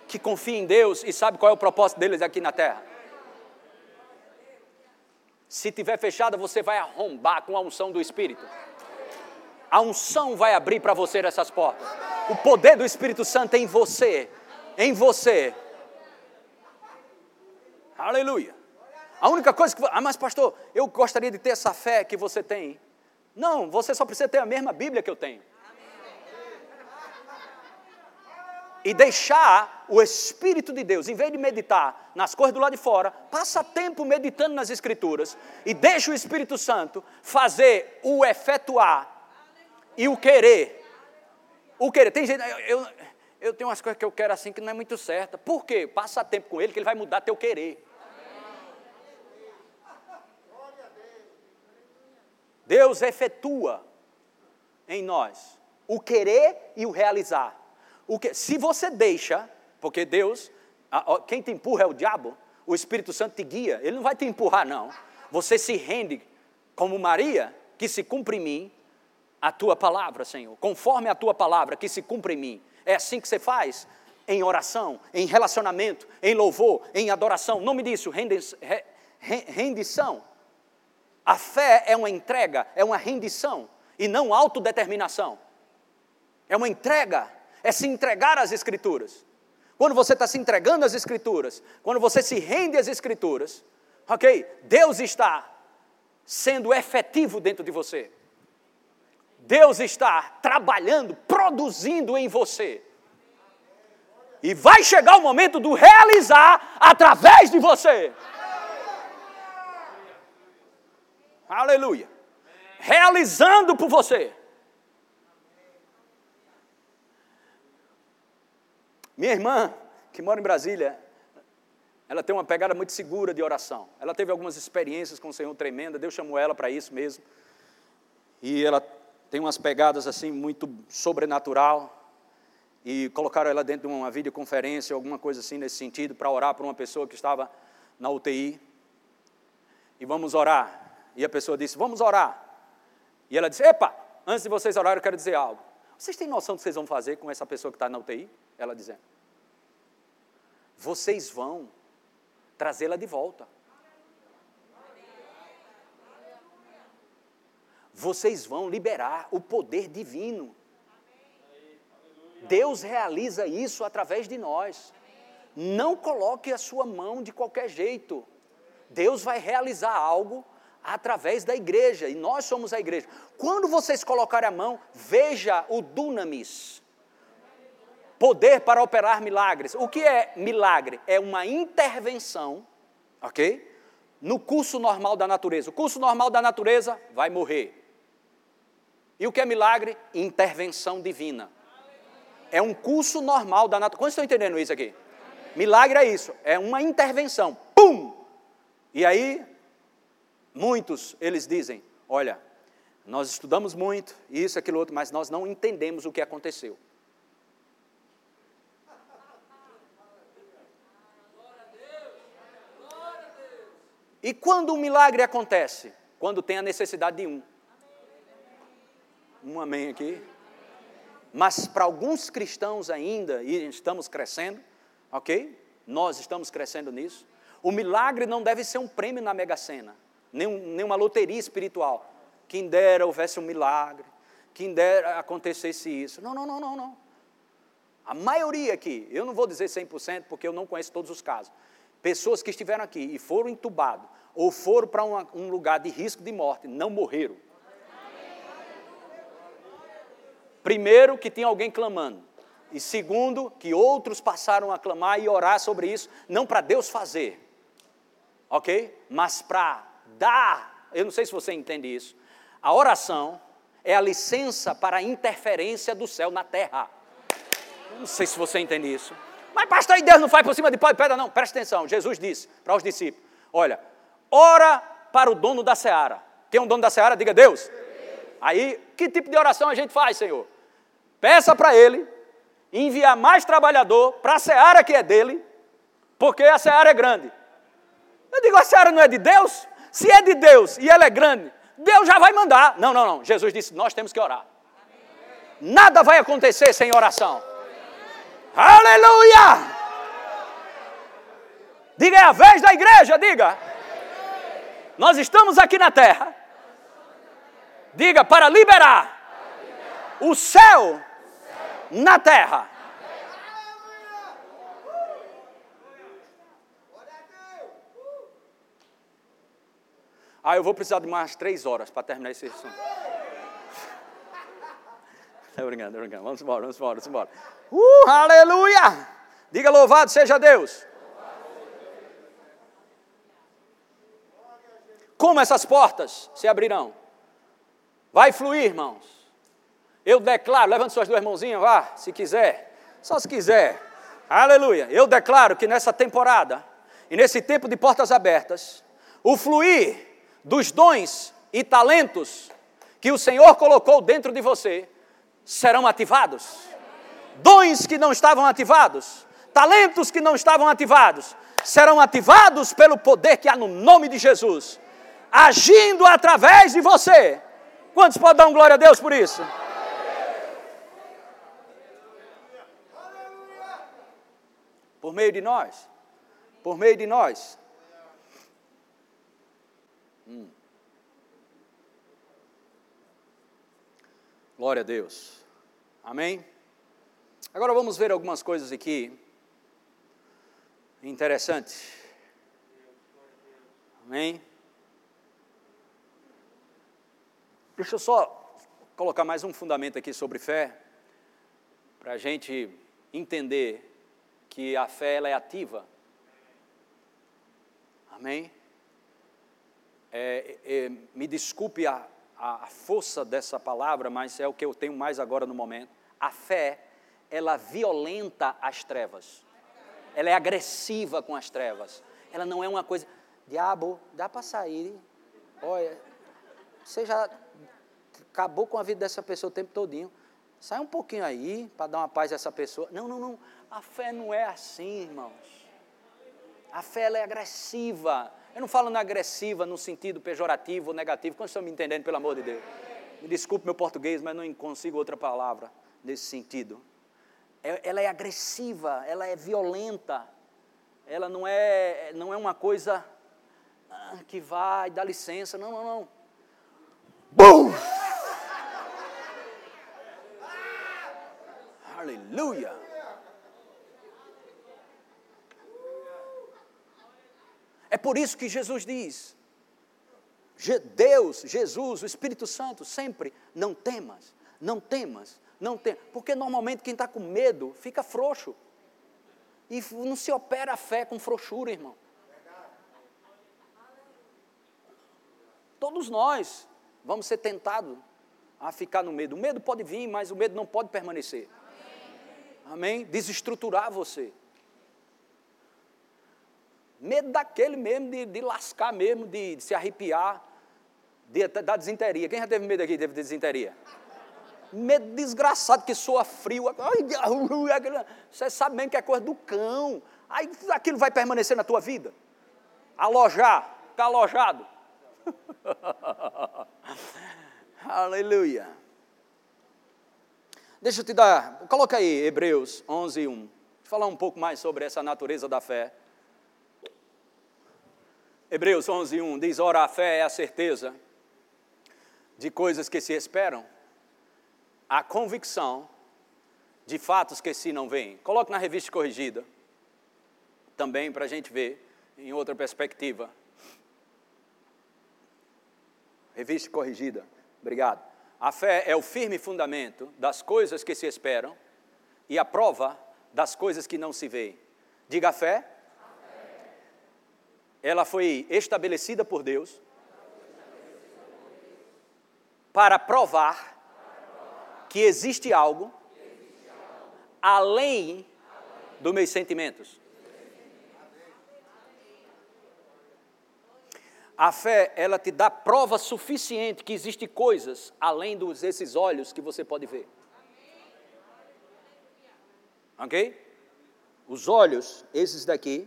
que confia em Deus e sabe qual é o propósito deles aqui na terra. Se tiver fechada, você vai arrombar com a unção do Espírito. A unção vai abrir para você essas portas. O poder do Espírito Santo é em você. Em você. Aleluia. A única coisa que. Ah, mas pastor, eu gostaria de ter essa fé que você tem. Não, você só precisa ter a mesma Bíblia que eu tenho. E deixar o Espírito de Deus, em vez de meditar nas coisas do lado de fora, passa tempo meditando nas Escrituras e deixa o Espírito Santo fazer o efetuar e o querer. O querer. Tem gente, eu, eu, eu tenho umas coisas que eu quero assim que não é muito certa. Por quê? Passa tempo com ele que ele vai mudar teu querer. Deus efetua em nós o querer e o realizar. O que, se você deixa, porque Deus, a, a, quem te empurra é o diabo, o Espírito Santo te guia, ele não vai te empurrar, não. Você se rende como Maria, que se cumpre em mim a tua palavra, Senhor, conforme a tua palavra, que se cumpre em mim. É assim que você faz em oração, em relacionamento, em louvor, em adoração. Nome disso, rendição. A fé é uma entrega, é uma rendição e não autodeterminação. É uma entrega é se entregar às Escrituras. Quando você está se entregando às Escrituras, quando você se rende às Escrituras, ok? Deus está sendo efetivo dentro de você. Deus está trabalhando, produzindo em você. E vai chegar o momento do realizar através de você. Aleluia. Realizando por você. Minha irmã, que mora em Brasília, ela tem uma pegada muito segura de oração. Ela teve algumas experiências com o Senhor tremenda, Deus chamou ela para isso mesmo. E ela tem umas pegadas assim muito sobrenatural. E colocaram ela dentro de uma videoconferência, alguma coisa assim nesse sentido, para orar por uma pessoa que estava na UTI. E vamos orar. E a pessoa disse: Vamos orar. E ela disse: Epa, antes de vocês orarem, eu quero dizer algo. Vocês têm noção do que vocês vão fazer com essa pessoa que está na UTI? Ela dizendo. Vocês vão trazê-la de volta. Vocês vão liberar o poder divino. Deus realiza isso através de nós. Não coloque a sua mão de qualquer jeito. Deus vai realizar algo através da igreja, e nós somos a igreja. Quando vocês colocarem a mão, veja o dunamis. Poder para operar milagres. O que é milagre? É uma intervenção, ok? No curso normal da natureza. O curso normal da natureza vai morrer. E o que é milagre? Intervenção divina. É um curso normal da natureza. Quantos estão entendendo isso aqui? Milagre é isso, é uma intervenção. Pum! E aí Muitos, eles dizem: olha, nós estudamos muito, isso, aquilo, outro, mas nós não entendemos o que aconteceu. E quando um milagre acontece? Quando tem a necessidade de um. Um amém aqui. Mas para alguns cristãos ainda, e estamos crescendo, ok? Nós estamos crescendo nisso. O milagre não deve ser um prêmio na Mega Sena, nem, nem uma loteria espiritual. Quem dera houvesse um milagre, quem dera acontecesse isso. Não, não, não, não, não. A maioria aqui, eu não vou dizer 100% porque eu não conheço todos os casos. Pessoas que estiveram aqui e foram entubados ou foram para um lugar de risco de morte, não morreram. Primeiro, que tinha alguém clamando. E segundo, que outros passaram a clamar e orar sobre isso, não para Deus fazer, ok? Mas para dar, eu não sei se você entende isso, a oração é a licença para a interferência do céu na terra. Não sei se você entende isso. Mas, pastor, Deus não faz por cima de pó e pedra, não. Presta atenção. Jesus disse para os discípulos: Olha, ora para o dono da seara. Quem é um dono da seara? Diga Deus. Aí, que tipo de oração a gente faz, Senhor? Peça para Ele enviar mais trabalhador para a seara que é dele, porque a seara é grande. Eu digo, a seara não é de Deus? Se é de Deus e ela é grande, Deus já vai mandar. Não, não, não. Jesus disse: nós temos que orar. Nada vai acontecer sem oração. Aleluia! Diga, é a vez da igreja, diga. Nós estamos aqui na terra. Diga, para liberar o céu na terra. Ah, eu vou precisar de mais três horas para terminar esse assunto. <laughs> Estou brincando, estou brincando. Vamos embora, vamos embora, vamos embora. Uh, aleluia! Diga louvado seja Deus. Como essas portas se abrirão? Vai fluir, irmãos. Eu declaro, levante suas duas mãozinhas, vá, se quiser. Só se quiser. Aleluia. Eu declaro que nessa temporada e nesse tempo de portas abertas, o fluir dos dons e talentos que o Senhor colocou dentro de você serão ativados. Dons que não estavam ativados, talentos que não estavam ativados, serão ativados pelo poder que há no nome de Jesus, agindo através de você. Quantos podem dar um glória a Deus por isso? Por meio de nós. Por meio de nós. Glória a Deus. Amém? Agora vamos ver algumas coisas aqui interessantes. Amém? Deixa eu só colocar mais um fundamento aqui sobre fé, para a gente entender que a fé ela é ativa. Amém? É, é, me desculpe a, a, força dessa palavra, mas é o que eu tenho mais agora no momento. A fé, ela violenta as trevas. Ela é agressiva com as trevas. Ela não é uma coisa, diabo, dá para sair. Olha, você já acabou com a vida dessa pessoa o tempo todinho. Sai um pouquinho aí para dar uma paz a essa pessoa. Não, não, não. A fé não é assim, irmãos. A fé ela é agressiva. Eu não falo na agressiva no sentido pejorativo ou negativo. Quando estão me entendendo, pelo amor de Deus? Me desculpe meu português, mas não consigo outra palavra nesse sentido. É, ela é agressiva, ela é violenta. Ela não é, não é uma coisa ah, que vai, dá licença. Não, não, não. Bum! Aleluia! Por isso que Jesus diz: Deus, Jesus, o Espírito Santo, sempre, não temas, não temas, não temas. Porque normalmente quem está com medo fica frouxo. E não se opera a fé com frouxura, irmão. Todos nós vamos ser tentados a ficar no medo. O medo pode vir, mas o medo não pode permanecer. Amém? Desestruturar você. Medo daquele mesmo, de, de lascar mesmo, de, de se arrepiar, de, da desinteria. Quem já teve medo aqui de desinteria? Medo desgraçado, que soa frio. <laughs> Você sabe mesmo que é coisa do cão. Aí aquilo vai permanecer na tua vida. Alojar, está alojado. <laughs> Aleluia. Deixa eu te dar, coloca aí Hebreus 11, 1. Falar um pouco mais sobre essa natureza da fé. Hebreus 11, 1 diz: Ora, a fé é a certeza de coisas que se esperam, a convicção de fatos que se não veem. Coloque na revista corrigida, também para a gente ver em outra perspectiva. Revista corrigida, obrigado. A fé é o firme fundamento das coisas que se esperam e a prova das coisas que não se veem. Diga a fé. Ela foi estabelecida por Deus para provar que existe algo além dos meus sentimentos. A fé, ela te dá prova suficiente que existem coisas além desses olhos que você pode ver. Ok? Os olhos, esses daqui,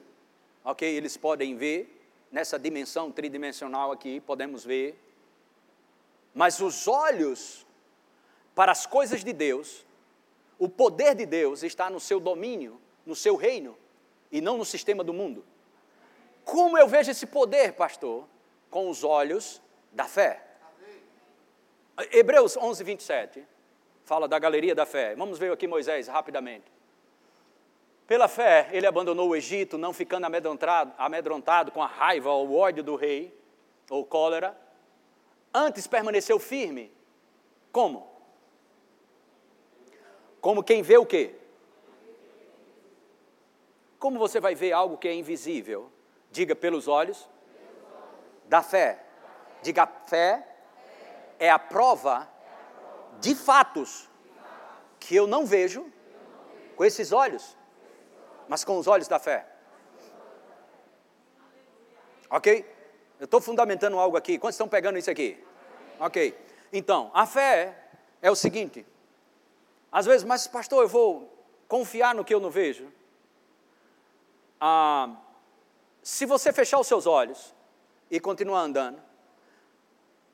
ok? Eles podem ver nessa dimensão tridimensional aqui, podemos ver. Mas os olhos para as coisas de Deus, o poder de Deus está no seu domínio, no seu reino, e não no sistema do mundo. Como eu vejo esse poder, pastor? Com os olhos da fé. Hebreus 11, 27 fala da galeria da fé. Vamos ver aqui Moisés rapidamente. Pela fé, ele abandonou o Egito, não ficando amedrontado, amedrontado com a raiva ou o ódio do rei, ou cólera. Antes permaneceu firme. Como? Como quem vê o quê? Como você vai ver algo que é invisível? Diga pelos olhos da fé. Diga a fé é a prova de fatos que eu não vejo com esses olhos, mas com os olhos da fé. Ok? Eu estou fundamentando algo aqui. Quantos estão pegando isso aqui? Ok. Então, a fé é o seguinte: às vezes, mas pastor, eu vou confiar no que eu não vejo. Ah, se você fechar os seus olhos e continuar andando,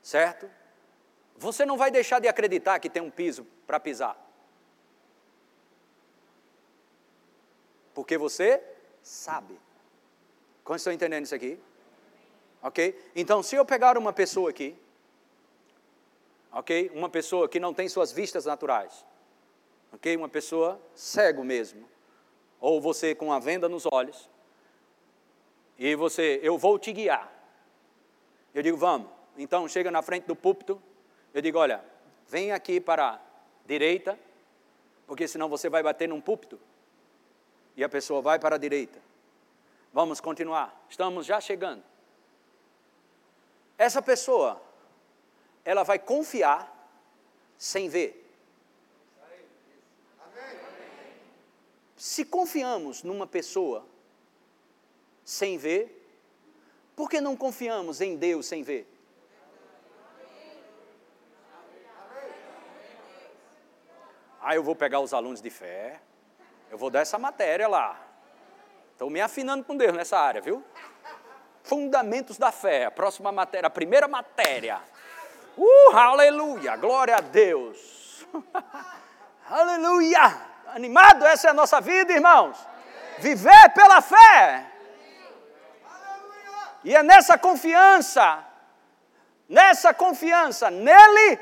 certo? Você não vai deixar de acreditar que tem um piso para pisar. Porque você sabe. Como estão entendendo isso aqui? Ok? Então, se eu pegar uma pessoa aqui, ok? Uma pessoa que não tem suas vistas naturais, ok? Uma pessoa cego mesmo, ou você com a venda nos olhos, e você, eu vou te guiar. Eu digo, vamos. Então chega na frente do púlpito, eu digo, olha, vem aqui para a direita, porque senão você vai bater num púlpito. E a pessoa vai para a direita. Vamos continuar. Estamos já chegando. Essa pessoa, ela vai confiar sem ver. Se confiamos numa pessoa sem ver, por que não confiamos em Deus sem ver? Ah, eu vou pegar os alunos de fé, eu vou dar essa matéria lá. Estou me afinando com Deus nessa área, viu? Fundamentos da fé, a próxima matéria, a primeira matéria. Uh, aleluia, glória a Deus. <laughs> aleluia. Animado? Essa é a nossa vida, irmãos. Viver pela fé. E é nessa confiança, nessa confiança nele,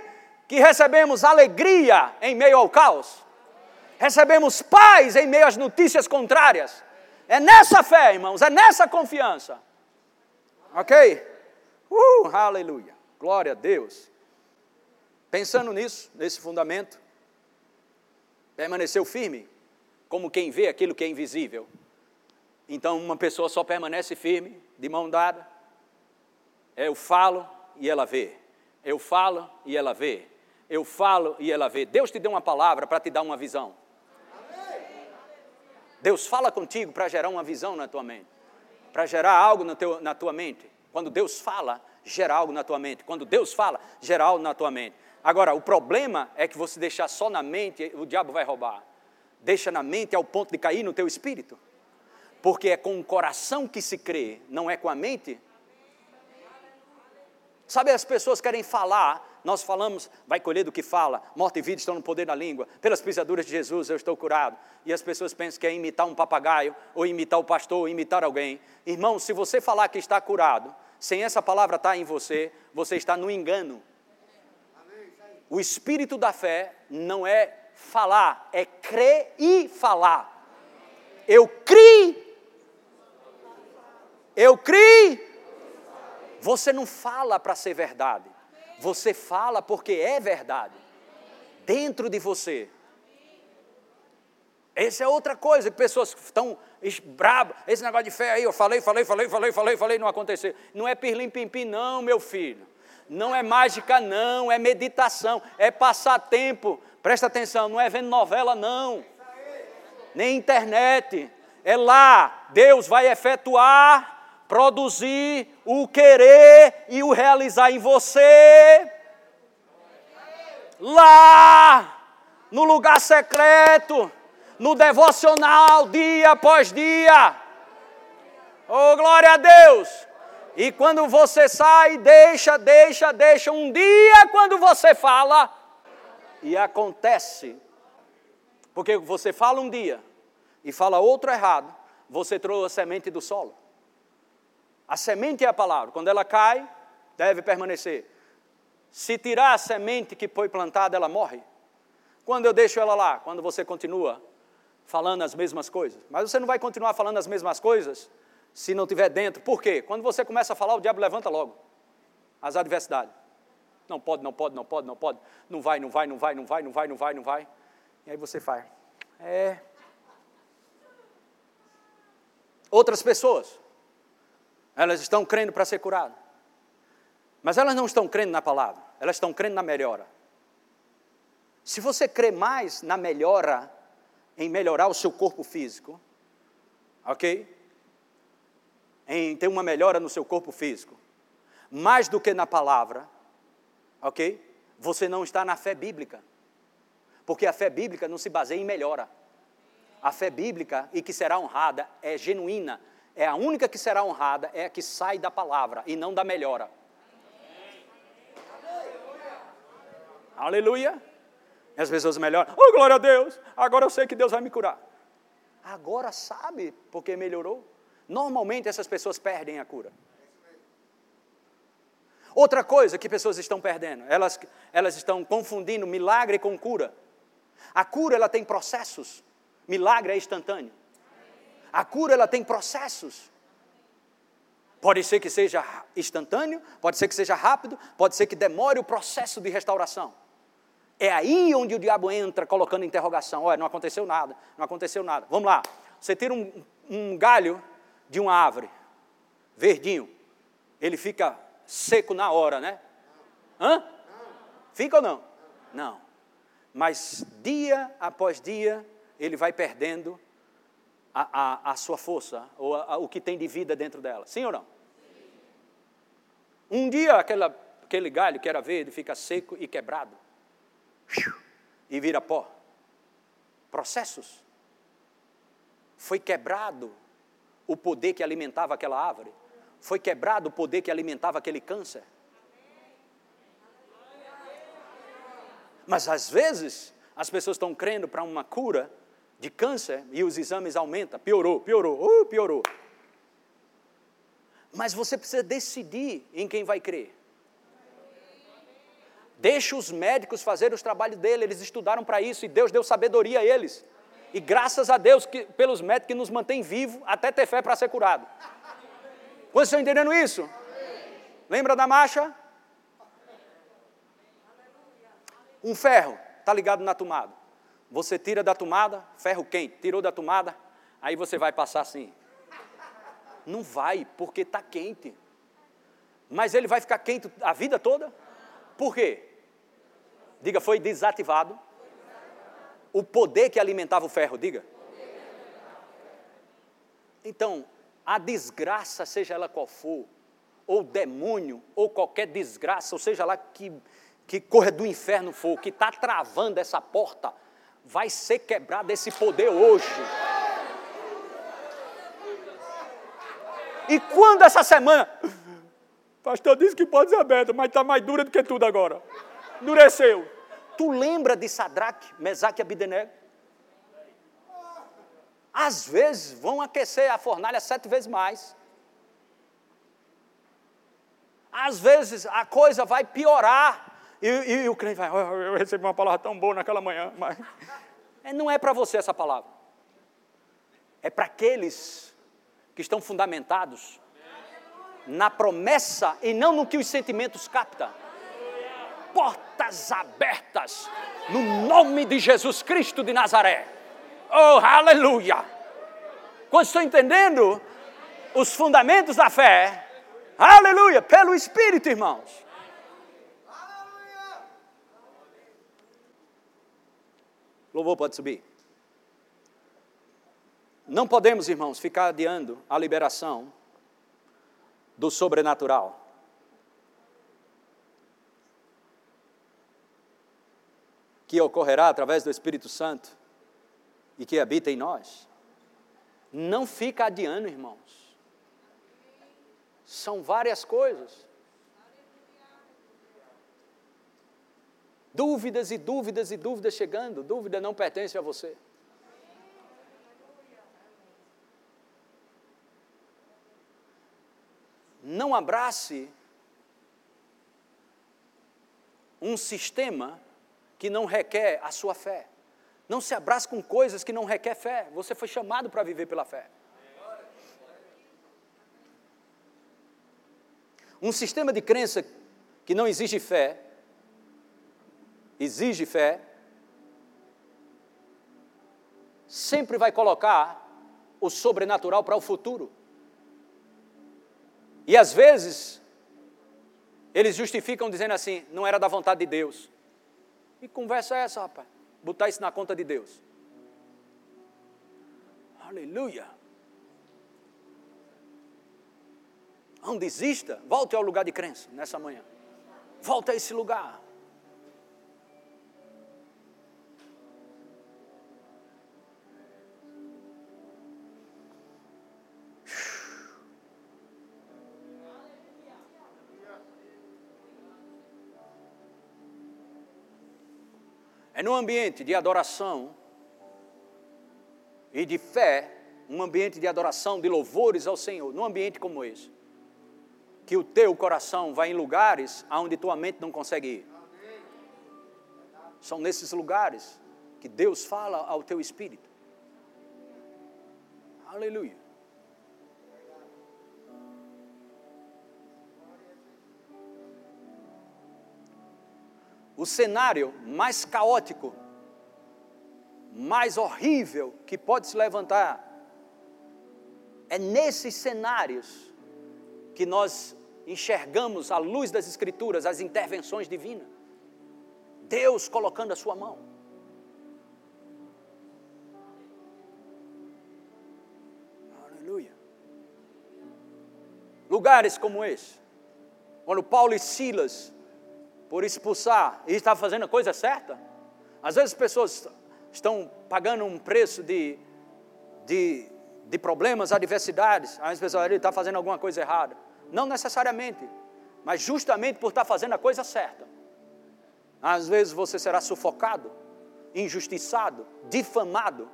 que recebemos alegria em meio ao caos. Recebemos paz em meio às notícias contrárias. É nessa fé, irmãos, é nessa confiança. Ok? Uh, aleluia. Glória a Deus. Pensando nisso, nesse fundamento, permaneceu firme, como quem vê aquilo que é invisível. Então, uma pessoa só permanece firme, de mão dada. Eu falo e ela vê. Eu falo e ela vê. Eu falo e ela vê. Deus te deu uma palavra para te dar uma visão. Deus fala contigo para gerar uma visão na tua mente, para gerar algo na, teu, na tua mente. Quando Deus fala, gera algo na tua mente. Quando Deus fala, gera algo na tua mente. Agora, o problema é que você deixar só na mente, o diabo vai roubar. Deixa na mente ao ponto de cair no teu espírito. Porque é com o coração que se crê, não é com a mente. Sabe, as pessoas querem falar nós falamos, vai colher do que fala, morte e vida estão no poder da língua, pelas pisaduras de Jesus eu estou curado. E as pessoas pensam que é imitar um papagaio, ou imitar o pastor, ou imitar alguém. Irmão, se você falar que está curado, sem essa palavra estar em você, você está no engano. O espírito da fé não é falar, é crer e falar. Eu criei, eu criei. Você não fala para ser verdade, você fala porque é verdade, dentro de você. Essa é outra coisa, pessoas estão bravas, esse negócio de fé aí, eu falei, falei, falei, falei, falei, falei, não aconteceu. Não é pirlim pim pim, não, meu filho. Não é mágica, não, é meditação, é passar tempo. Presta atenção, não é vendo novela, não. Nem internet. É lá, Deus vai efetuar produzir o querer e o realizar em você. Lá, no lugar secreto, no devocional, dia após dia. Oh, glória a Deus! E quando você sai, deixa, deixa, deixa. Um dia, quando você fala, e acontece. Porque você fala um dia e fala outro errado, você trouxe a semente do solo. A semente é a palavra. Quando ela cai, deve permanecer. Se tirar a semente que foi plantada, ela morre. Quando eu deixo ela lá, quando você continua falando as mesmas coisas. Mas você não vai continuar falando as mesmas coisas se não tiver dentro. Por quê? Quando você começa a falar, o diabo levanta logo as adversidades. Não pode, não pode, não pode, não pode. Não vai, não vai, não vai, não vai, não vai, não vai, não vai. E aí você faz. É. Outras pessoas elas estão crendo para ser curadas. Mas elas não estão crendo na palavra, elas estão crendo na melhora. Se você crê mais na melhora, em melhorar o seu corpo físico, ok? Em ter uma melhora no seu corpo físico, mais do que na palavra, ok? Você não está na fé bíblica. Porque a fé bíblica não se baseia em melhora. A fé bíblica, e que será honrada, é genuína, é a única que será honrada, é a que sai da palavra e não da melhora. Aleluia. E as pessoas melhoram. Oh, glória a Deus. Agora eu sei que Deus vai me curar. Agora sabe porque melhorou. Normalmente essas pessoas perdem a cura. Outra coisa que pessoas estão perdendo, elas, elas estão confundindo milagre com cura. A cura ela tem processos, milagre é instantâneo. A cura ela tem processos. Pode ser que seja instantâneo, pode ser que seja rápido, pode ser que demore o processo de restauração. É aí onde o diabo entra colocando interrogação. Olha, não aconteceu nada, não aconteceu nada. Vamos lá. Você tira um, um galho de uma árvore, verdinho, ele fica seco na hora, né? Hã? Fica ou não? Não. Mas dia após dia, ele vai perdendo a, a, a sua força, ou a, o que tem de vida dentro dela. Sim ou não? Um dia aquela, aquele galho que era verde fica seco e quebrado. E vira pó. Processos. Foi quebrado o poder que alimentava aquela árvore. Foi quebrado o poder que alimentava aquele câncer. Mas às vezes as pessoas estão crendo para uma cura de câncer e os exames aumentam. Piorou, piorou, uh, piorou. Mas você precisa decidir em quem vai crer. Deixa os médicos fazer os trabalhos dele, eles estudaram para isso e Deus deu sabedoria a eles. E graças a Deus que, pelos médicos que nos mantém vivo até ter fé para ser curado. Vocês estão entendendo isso? Lembra da marcha? Um ferro está ligado na tomada. Você tira da tomada, ferro quente, tirou da tomada, aí você vai passar assim. Não vai, porque está quente. Mas ele vai ficar quente a vida toda? Por quê? Diga, foi desativado. O poder que alimentava o ferro, diga. Então, a desgraça, seja ela qual for, ou demônio, ou qualquer desgraça, ou seja lá que, que corra do inferno for, que está travando essa porta, vai ser quebrado esse poder hoje. E quando essa semana, pastor disse que pode ser aberta, mas está mais dura do que tudo agora. endureceu. Tu lembra de Sadraque, Mesaque e Abidenego? Às vezes vão aquecer a fornalha sete vezes mais. Às vezes a coisa vai piorar. E, e, e o crente vai, oh, eu recebi uma palavra tão boa naquela manhã, mas <laughs> é, não é para você essa palavra. É para aqueles que estão fundamentados na promessa e não no que os sentimentos captam. Portas abertas no nome de Jesus Cristo de Nazaré. Oh, aleluia! Quando estou entendendo os fundamentos da fé, aleluia, pelo Espírito, irmãos. Louvor pode subir. Não podemos, irmãos, ficar adiando a liberação do sobrenatural. Que ocorrerá através do Espírito Santo e que habita em nós. Não fica adiando, irmãos. São várias coisas. Dúvidas e dúvidas e dúvidas chegando. Dúvida não pertence a você. Não abrace um sistema que não requer a sua fé. Não se abrace com coisas que não requer fé. Você foi chamado para viver pela fé. Um sistema de crença que não exige fé exige fé, sempre vai colocar o sobrenatural para o futuro. E às vezes, eles justificam dizendo assim: não era da vontade de Deus. E conversa é essa, rapaz? Botar isso na conta de Deus. Aleluia. Não desista, volte ao lugar de crença nessa manhã. Volta a esse lugar. É num ambiente de adoração e de fé, um ambiente de adoração, de louvores ao Senhor, num ambiente como esse, que o teu coração vai em lugares aonde tua mente não consegue ir. São nesses lugares que Deus fala ao teu espírito. Aleluia. O cenário mais caótico, mais horrível que pode se levantar, é nesses cenários que nós enxergamos à luz das Escrituras as intervenções divinas. Deus colocando a sua mão. Aleluia. Lugares como esse, quando Paulo e Silas por expulsar e está fazendo a coisa certa. Às vezes as pessoas estão pagando um preço de, de, de problemas, adversidades. Às vezes pessoas ele está fazendo alguma coisa errada. Não necessariamente, mas justamente por estar fazendo a coisa certa. Às vezes você será sufocado, injustiçado, difamado.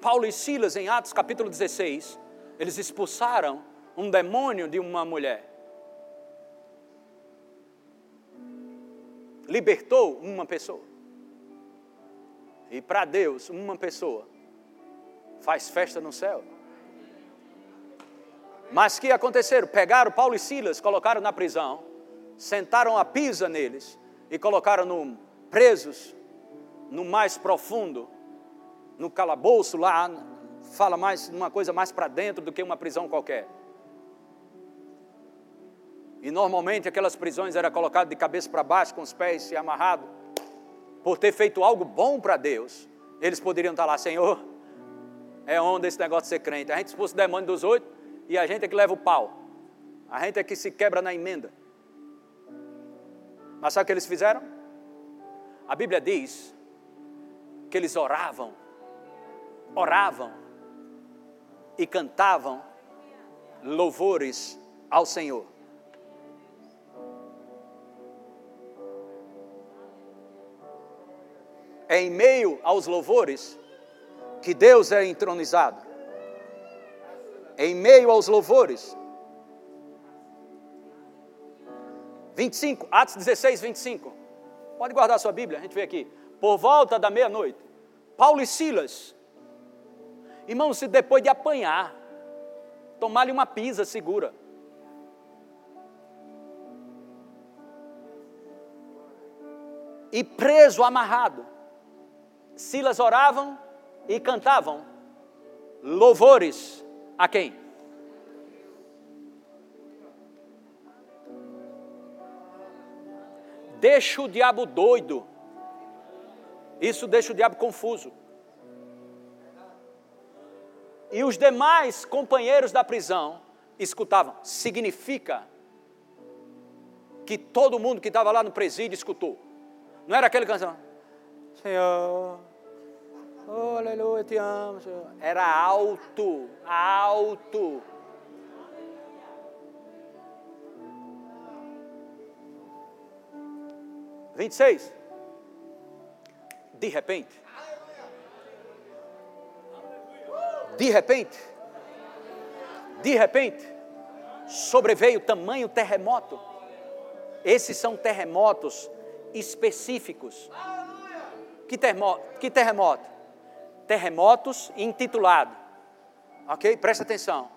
Paulo e Silas, em Atos capítulo 16, eles expulsaram um demônio de uma mulher. Libertou uma pessoa. E para Deus, uma pessoa faz festa no céu. Mas que aconteceram? Pegaram Paulo e Silas, colocaram na prisão, sentaram a pisa neles e colocaram no, presos no mais profundo, no calabouço lá, fala mais uma coisa mais para dentro do que uma prisão qualquer. E normalmente aquelas prisões eram colocadas de cabeça para baixo, com os pés amarrados. Por ter feito algo bom para Deus, eles poderiam estar lá, Senhor, é onda esse negócio de ser crente. A gente expulsa o demônio dos oito e a gente é que leva o pau. A gente é que se quebra na emenda. Mas sabe o que eles fizeram? A Bíblia diz que eles oravam, oravam e cantavam louvores ao Senhor. É em meio aos louvores que Deus é entronizado. É em meio aos louvores. 25, Atos 16, 25. Pode guardar sua Bíblia, a gente vê aqui. Por volta da meia-noite, Paulo e Silas, irmãos, se depois de apanhar, tomar-lhe uma pisa segura, e preso, amarrado, Silas oravam e cantavam louvores a quem? Deixa o diabo doido. Isso deixa o diabo confuso. E os demais companheiros da prisão escutavam. Significa que todo mundo que estava lá no presídio escutou. Não era aquele canção. Senhor, oh, aleluia, te amo, Senhor. Era alto, alto. Vinte e seis. De repente. De repente. De repente. Sobreveio tamanho terremoto. Esses são terremotos específicos. Que terremoto? Que terremoto? Terremotos intitulado. Ok? Presta atenção.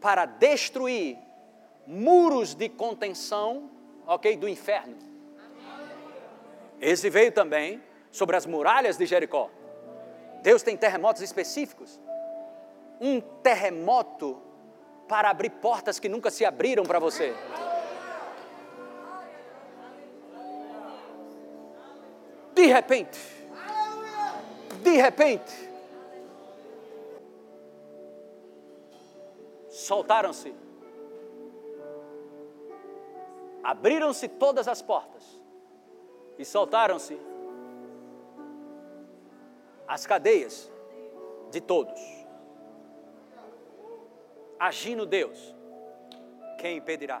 Para destruir muros de contenção, ok? Do inferno. Esse veio também sobre as muralhas de Jericó. Deus tem terremotos específicos. Um terremoto para abrir portas que nunca se abriram para você. De repente, de repente, soltaram-se, abriram-se todas as portas e soltaram-se as cadeias de todos. Agindo Deus, quem impedirá?